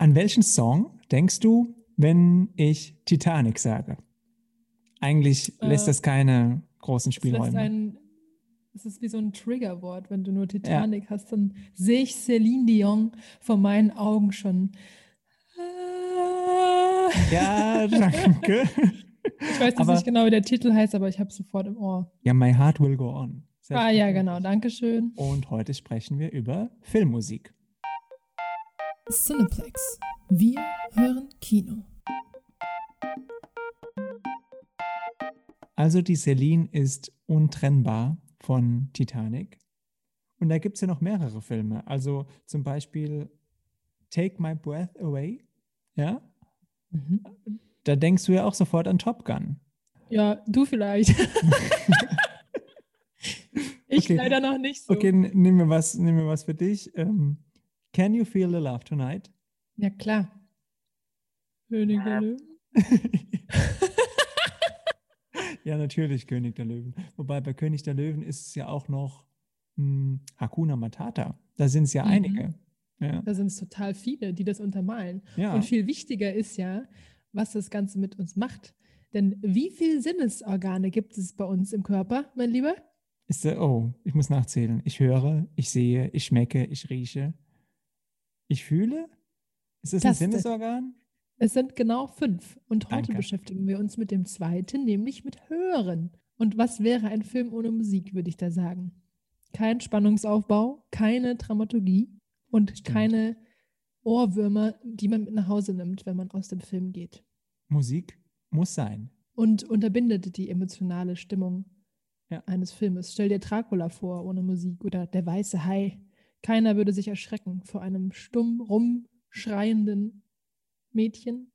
An welchen Song denkst du, wenn ich Titanic sage? Eigentlich lässt Äh, das keine großen Spielräume. es ist wie so ein Triggerwort. Wenn du nur Titanic hast, dann sehe ich Celine Dion vor meinen Augen schon. Ah. Ja, danke. Ich weiß jetzt Aber- nicht genau, wie der Titel heißt, aber ich habe es sofort im Ohr. ja, My Heart Will Go On. Ah ja, genau. Dankeschön. Und heute sprechen wir über Filmmusik. Cineplex. Wir hören Kino. Also die Celine ist untrennbar von Titanic. Und da gibt es ja noch mehrere Filme. Also zum Beispiel Take My Breath Away. Ja, Mhm. da denkst du ja auch sofort an Top Gun. Ja, du vielleicht. ich Okay. leider noch nicht so. Okay, n- nimm mir was, nimm mir was für dich. Ähm, Can You Feel the Love Tonight? Ja, klar. König der Löwen. ja, natürlich König der Löwen. Wobei bei König der Löwen ist es ja auch noch hm, Hakuna Matata. Da sind es ja Mhm. einige. Ja. Da sind es total viele, die das untermalen. ja. Und viel wichtiger ist ja, was das Ganze mit uns macht. Denn wie viele Sinnesorgane gibt es bei uns im Körper, mein Lieber? Ist der, oh, ich muss nachzählen. Ich höre, ich sehe, ich schmecke, ich rieche. Ich fühle? Ist das ein Taste. Sinnesorgan? Es sind genau fünf. Und heute Danke. beschäftigen wir uns mit dem zweiten, nämlich mit Hören. Und was wäre ein Film ohne Musik, würde ich da sagen? Kein Spannungsaufbau, keine Dramaturgie und Stimmt. keine Ohrwürmer, die man mit nach Hause nimmt, wenn man aus dem Film geht. Musik muss sein. Und unterbindet die emotionale Stimmung Ja. eines Filmes. Stell dir Dracula vor ohne Musik oder Der weiße Hai. Keiner würde sich erschrecken vor einem stumm rumschreienden Mädchen,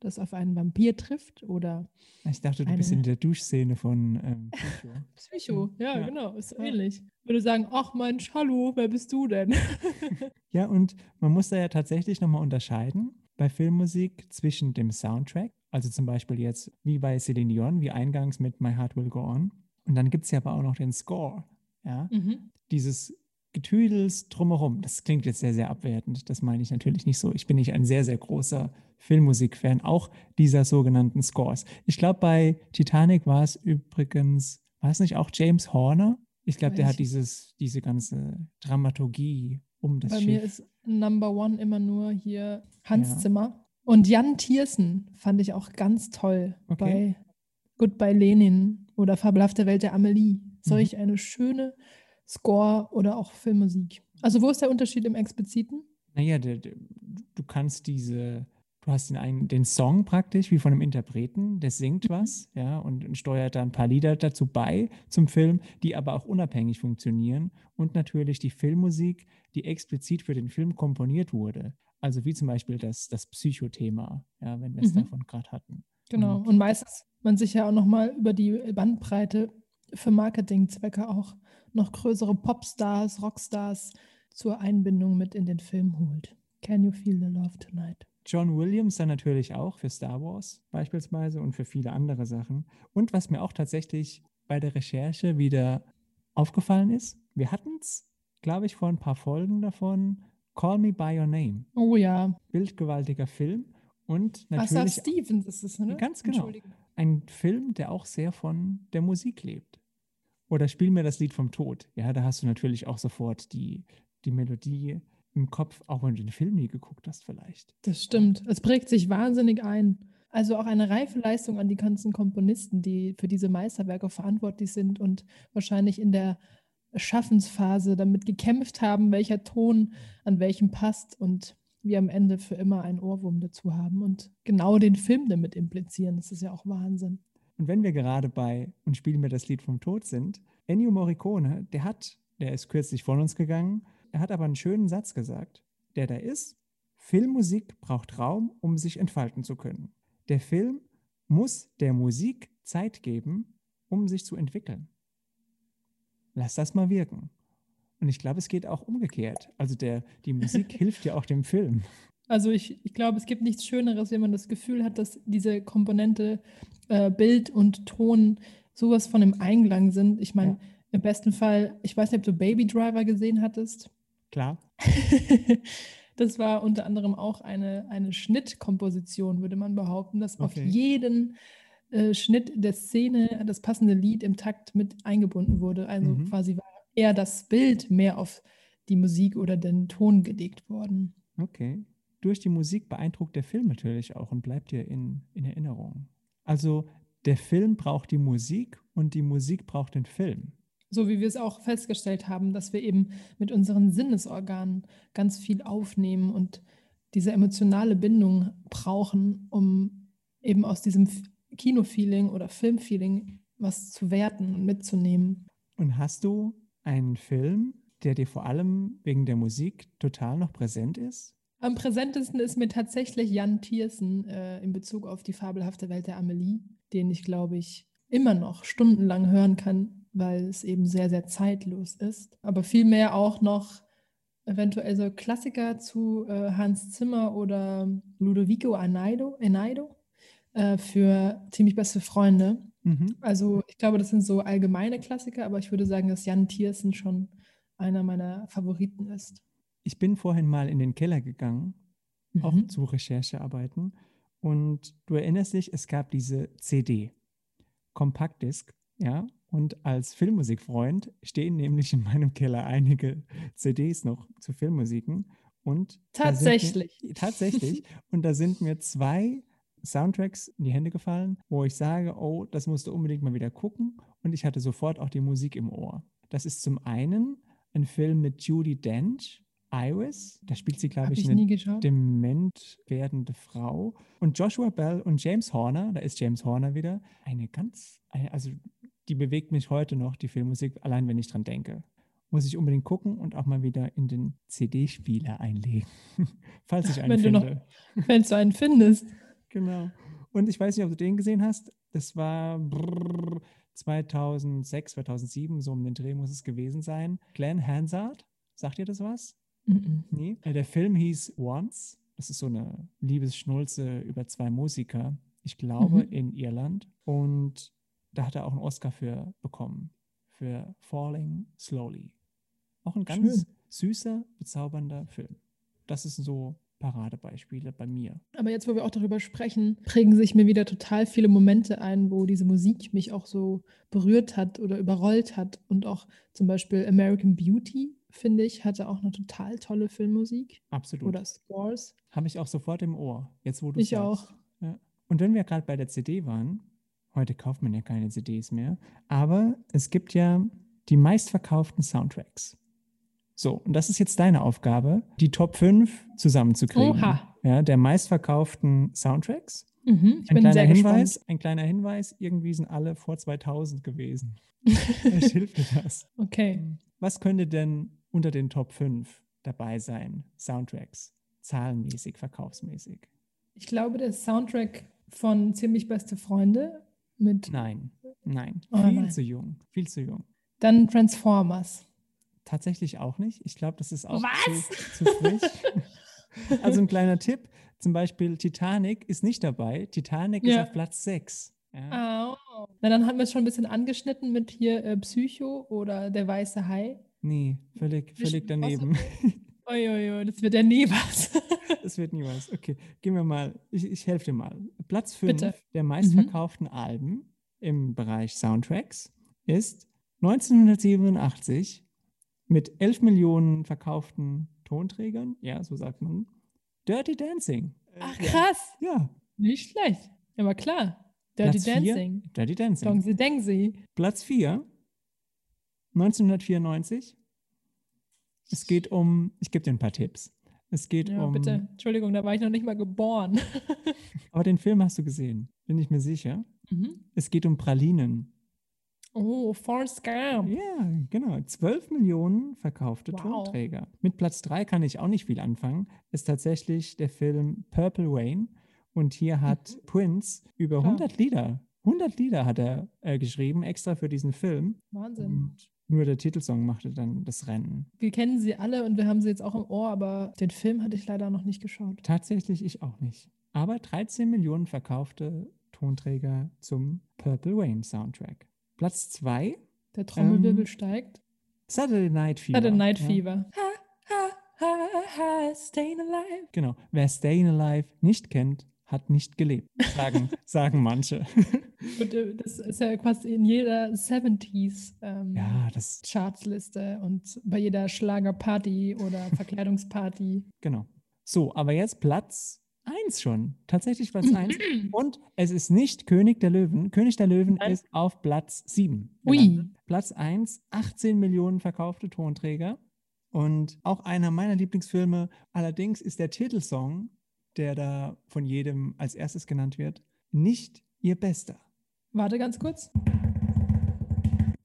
das auf einen Vampir trifft oder Ich dachte, du bist in der Duschszene von ähm, Psycho. Psycho. Ja, Ja. genau, ist Ja. ähnlich. Würde sagen, ach Mensch, hallo, wer bist du denn? Ja, und man muss da ja tatsächlich nochmal unterscheiden bei Filmmusik zwischen dem Soundtrack, also zum Beispiel jetzt wie bei Celine Dion, wie eingangs mit My Heart Will Go On. Und dann gibt es ja aber auch noch den Score. Ja, mhm. dieses Getüdels drumherum. Das klingt jetzt sehr, sehr abwertend. Das meine ich natürlich nicht so. Ich bin nicht ein sehr, sehr großer Filmmusikfan, auch dieser sogenannten Scores. Ich glaube, bei Titanic war es übrigens, war es nicht auch James Horner? Ich glaube, der hat dieses, diese ganze Dramaturgie um das Bei Schiff. mir ist Number One immer nur hier Hans Ja. Zimmer. Und Jan Tiersen fand ich auch ganz toll Okay. bei Goodbye Lenin oder Fabelhafte Welt der Amelie. Solch Mhm. eine schöne Score oder auch Filmmusik. Also wo ist der Unterschied im Expliziten? Naja, der, der, du kannst diese, du hast den, einen, den Song praktisch wie von einem Interpreten, der singt was, ja, und, und steuert da ein paar Lieder dazu bei zum Film, die aber auch unabhängig funktionieren. Und natürlich die Filmmusik, die explizit für den Film komponiert wurde. Also wie zum Beispiel das, das Psychothema, ja, wenn wir es Mhm. davon gerade hatten. Genau. Und- Und meistens man sich ja auch nochmal über die Bandbreite für Marketingzwecke auch noch größere Popstars, Rockstars zur Einbindung mit in den Film holt. Can you feel the love tonight? John Williams dann natürlich auch für Star Wars beispielsweise und für viele andere Sachen. Und was mir auch tatsächlich bei der Recherche wieder aufgefallen ist, wir hatten es, glaube ich, vor ein paar Folgen davon, Call Me By Your Name, Oh ja. bildgewaltiger Film und Asa natürlich Stevens ist es, ne? Ganz genau. Ein Film, der auch sehr von der Musik lebt. Oder Spiel mir das Lied vom Tod. Ja, da hast du natürlich auch sofort die, die Melodie im Kopf, auch wenn du den Film nie geguckt hast vielleicht. Das stimmt. Es prägt sich wahnsinnig ein. Also auch eine reife Leistung an die ganzen Komponisten, die für diese Meisterwerke verantwortlich sind und wahrscheinlich in der Schaffensphase damit gekämpft haben, welcher Ton an welchem passt und wir am Ende für immer einen Ohrwurm dazu haben und genau den Film damit implizieren. Das ist ja auch Wahnsinn. Und wenn wir gerade bei und spielen mir das Lied vom Tod sind, Ennio Morricone, der hat, der ist kürzlich von uns gegangen, er hat aber einen schönen Satz gesagt, der da ist, Filmmusik braucht Raum, um sich entfalten zu können. Der Film muss der Musik Zeit geben, um sich zu entwickeln. Lass das mal wirken. Und ich glaube, es geht auch umgekehrt. Also der, die Musik hilft ja auch dem Film. Also ich, ich glaube, es gibt nichts Schöneres, wenn man das Gefühl hat, dass diese Komponente äh, Bild und Ton sowas von im Einklang sind. Ich meine, Ja. im besten Fall, ich weiß nicht, ob du Baby Driver gesehen hattest. Klar. Das war unter anderem auch eine, eine Schnittkomposition, würde man behaupten, dass auf Okay. jeden äh, Schnitt der Szene das passende Lied im Takt mit eingebunden wurde. Also Mhm. quasi war eher das Bild mehr auf die Musik oder den Ton gelegt worden. Okay. Durch die Musik beeindruckt der Film natürlich auch und bleibt dir in, in Erinnerung. Also der Film braucht die Musik und die Musik braucht den Film. So wie wir es auch festgestellt haben, dass wir eben mit unseren Sinnesorganen ganz viel aufnehmen und diese emotionale Bindung brauchen, um eben aus diesem Kinofeeling oder Filmfeeling was zu werten und mitzunehmen. Und hast du einen Film, der dir vor allem wegen der Musik total noch präsent ist? Am präsentesten ist mir tatsächlich Jan Tiersen äh, in Bezug auf die fabelhafte Welt der Amelie, den ich, glaube ich, immer noch stundenlang hören kann, weil es eben sehr, sehr zeitlos ist. Aber vielmehr auch noch eventuell so Klassiker zu äh, Hans Zimmer oder Ludovico Einaudi, äh, für ziemlich beste Freunde. Mhm. Also ich glaube, das sind so allgemeine Klassiker, aber ich würde sagen, dass Jan Tiersen schon einer meiner Favoriten ist. Ich bin vorhin mal in den Keller gegangen, auch Mhm. zu Recherchearbeiten. Und du erinnerst dich, es gab diese CD, Kompaktdisk, ja. Und als Filmmusikfreund stehen nämlich in meinem Keller einige CDs noch zu Filmmusiken. Und sind mir- Tatsächlich. tatsächlich. Und da sind mir zwei Soundtracks in die Hände gefallen, wo ich sage, oh, das musst du unbedingt mal wieder gucken. Und ich hatte sofort auch die Musik im Ohr. Das ist zum einen ein Film mit Judy Dench, Iris. Da spielt sie, glaube ich, ich eine dement werdende Frau. Und Joshua Bell und James Horner, da ist James Horner wieder, eine ganz, also die bewegt mich heute noch, die Filmmusik, allein wenn ich dran denke. Muss ich unbedingt gucken und auch mal wieder in den CD-Spieler einlegen, falls ich einen Wenn du noch- finde. Wenn du einen findest. Genau. Und ich weiß nicht, ob du den gesehen hast. Das war brrr, 2006, 2007, so um den Dreh muss es gewesen sein. Glenn Hansard, sagt ihr das was? Mhm. Nee. Äh, Der Film hieß Once. Das ist so eine Liebesschnulze über zwei Musiker. Ich glaube Mhm. in Irland. Und da hat er auch einen Oscar für bekommen. Für Falling Slowly. Auch ein ganz Schön. süßer, bezaubernder Film. Das ist so Paradebeispiele bei mir. Aber jetzt, wo wir auch darüber sprechen, prägen sich mir wieder total viele Momente ein, wo diese Musik mich auch so berührt hat oder überrollt hat. Und auch zum Beispiel American Beauty, finde ich, hatte auch eine total tolle Filmmusik Absolut. oder Scores. Habe ich auch sofort im Ohr, jetzt wo du Ich sagst. auch. Ja. Und wenn wir gerade bei der CD waren, heute kauft man ja keine CDs mehr, aber es gibt ja die meistverkauften Soundtracks. So, und das ist jetzt deine Aufgabe, die Top 5 zusammenzukriegen. Oha. Ja, der meistverkauften Soundtracks. Mhm, Ein kleiner Hinweis, gespannt. ein kleiner Hinweis, irgendwie sind alle vor 2000 gewesen. Vielleicht hilft dir das. Okay. Was könnte denn unter den Top 5 dabei sein? Soundtracks, zahlenmäßig, verkaufsmäßig? Ich glaube, der Soundtrack von Ziemlich beste Freunde mit Nein, nein, Oh viel nein. zu jung, viel zu jung. dann Transformers. Tatsächlich auch nicht. Ich glaube, das ist auch Was? zu, zu frisch. also ein kleiner Tipp, zum Beispiel Titanic ist nicht dabei. Titanic ist Ja. auf Platz 6. Ja. Oh. Na, dann haben wir es schon ein bisschen angeschnitten mit hier äh, Psycho oder Der weiße Hai. Nee, völlig, völlig daneben. Uiuiui, das wird ja nie was. Das wird nie was. Okay, gehen wir mal. Ich, ich helfe dir mal. Platz 5 Bitte. Mhm. der meistverkauften Alben im Bereich Soundtracks ist 1987 mit 11 Millionen verkauften Tonträgern. Ja, so sagt man. Dirty Dancing. Ach krass, Ja, nicht schlecht. Aber klar. Dirty Platz vier, Dancing. Dirty Dancing. Dongsi Dengsi. Platz 4, 1994. Es geht um, ich gebe dir ein paar Tipps. Es geht Ja, um, bitte. Entschuldigung, da war ich noch nicht mal geboren. aber den Film hast du gesehen, bin ich mir sicher. mhm. Es geht um Pralinen. Oh, Forrest Gump. Ja, genau. 12 Millionen verkaufte Wow. Tonträger. Mit Platz 3 kann ich auch nicht viel anfangen. Ist tatsächlich der Film Purple Rain. Und hier hat Prince über Klar. 100 Lieder, 100 Lieder hat er äh, geschrieben, extra für diesen Film. Wahnsinn. Und nur der Titelsong machte dann das Rennen. Wir kennen sie alle und wir haben sie jetzt auch im Ohr, aber den Film hatte ich leider noch nicht geschaut. Tatsächlich ich auch nicht. Aber 13 Millionen verkaufte Tonträger zum Purple Rain Soundtrack. Platz 2, Der Trommelwirbel Ähm, steigt. Saturday Night Fever. Saturday Night ja. Fever. Ha, ha, ha, high, staying alive. Genau. Wer Stayin' Alive nicht kennt, hat nicht gelebt, sagen, sagen manche. Und äh, das ist ja quasi in jeder 70s ähm, ja, das, Chartsliste und bei jeder Schlagerparty oder Verkleidungsparty. genau. So, aber jetzt Platz 1 schon. Tatsächlich Platz 1. Und es ist nicht König der Löwen. König der Löwen Nein. ist auf Platz 7. Ui. Platz 1, 18 Millionen verkaufte Tonträger. Und auch einer meiner Lieblingsfilme. Allerdings ist der Titelsong, der da von jedem als erstes genannt wird, nicht ihr bester. Warte ganz kurz.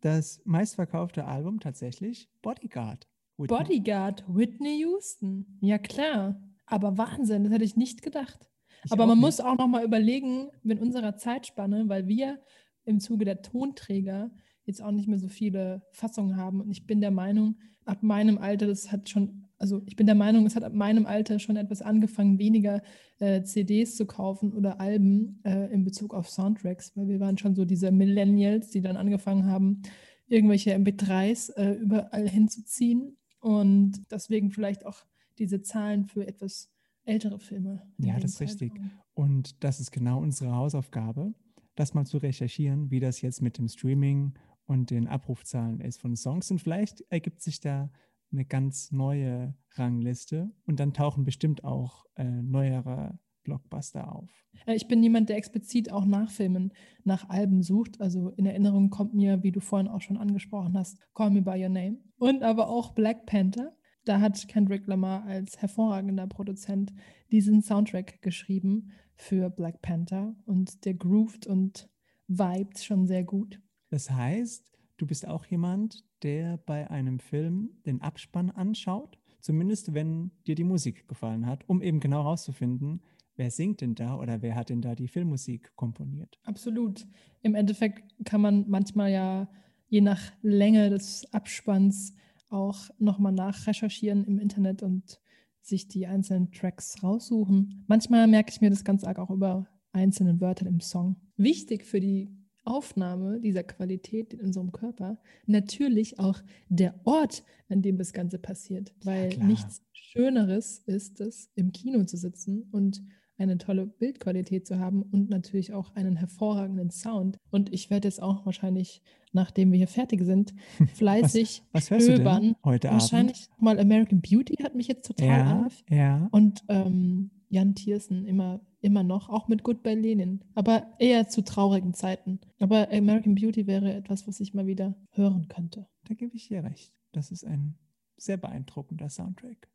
Das meistverkaufte Album tatsächlich Bodyguard. Whitney- Bodyguard, Whitney Houston. Ja, klar. Aber Wahnsinn, das hätte ich nicht gedacht. Ich Aber man nicht. muss auch noch mal überlegen, in unserer Zeitspanne, weil wir im Zuge der Tonträger jetzt auch nicht mehr so viele Fassungen haben. Und ich bin der Meinung, ab meinem Alter, das hat schon, also ich bin der Meinung, es hat ab meinem Alter schon etwas angefangen, weniger äh, CDs zu kaufen oder Alben äh, in Bezug auf Soundtracks, weil wir waren schon so diese Millennials, die dann angefangen haben, irgendwelche MP3s äh, überall hinzuziehen. Und deswegen vielleicht auch diese Zahlen für etwas ältere Filme. Ja, das ist richtig. Und das ist genau unsere Hausaufgabe, das mal zu recherchieren, wie das jetzt mit dem Streaming und den Abrufzahlen ist von Songs. Und vielleicht ergibt sich da eine ganz neue Rangliste und dann tauchen bestimmt auch äh, neuere Blockbuster auf. Äh, Ich bin jemand, der explizit auch nach Filmen, nach Alben sucht. Also in Erinnerung kommt mir, wie du vorhin auch schon angesprochen hast, Call Me By Your Name. Und aber auch Black Panther. Da hat Kendrick Lamar als hervorragender Produzent diesen Soundtrack geschrieben für Black Panther. Und der grooved und vibet schon sehr gut. Das heißt, du bist auch jemand, der bei einem Film den Abspann anschaut, zumindest wenn dir die Musik gefallen hat, um eben genau herauszufinden, wer singt denn da oder wer hat denn da die Filmmusik komponiert. Absolut. Im Endeffekt kann man manchmal ja je nach Länge des Abspanns auch nochmal nachrecherchieren im Internet und sich die einzelnen Tracks raussuchen. Manchmal merke ich mir das ganz arg auch über einzelne Wörter im Song. Wichtig für die Aufnahme dieser Qualität in unserem Körper natürlich auch der Ort, an dem das Ganze passiert, weil klar. nichts Schöneres ist es, im Kino zu sitzen und eine tolle Bildqualität zu haben und natürlich auch einen hervorragenden Sound. Und ich werde jetzt auch wahrscheinlich, nachdem wir hier fertig sind, fleißig Was du stöbern. denn heute Wahrscheinlich mal American Beauty hat mich jetzt total Abend? Ja, ja. Und ähm, Jan Thiersen immer, immer noch, auch mit Goodbye Lenin. Aber eher zu traurigen Zeiten. Aber American Beauty wäre etwas, was ich mal wieder hören könnte. Da gebe ich dir recht. Das ist ein sehr beeindruckender Soundtrack.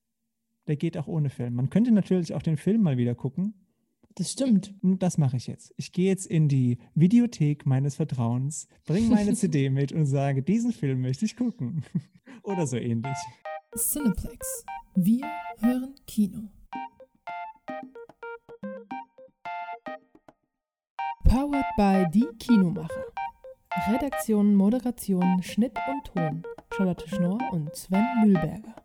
Der geht auch ohne Film. Man könnte natürlich auch den Film mal wieder gucken. Das stimmt. Und das mache ich jetzt. Ich gehe jetzt in die Videothek meines Vertrauens, bringe meine CD mit und sage, diesen Film möchte ich gucken. Oder so ähnlich. Cineplex. Wir hören Kino. Powered by Die Kinomacher. Redaktion, Moderation, Schnitt und Ton. Charlotte Schnorr und Sven Mühlberger.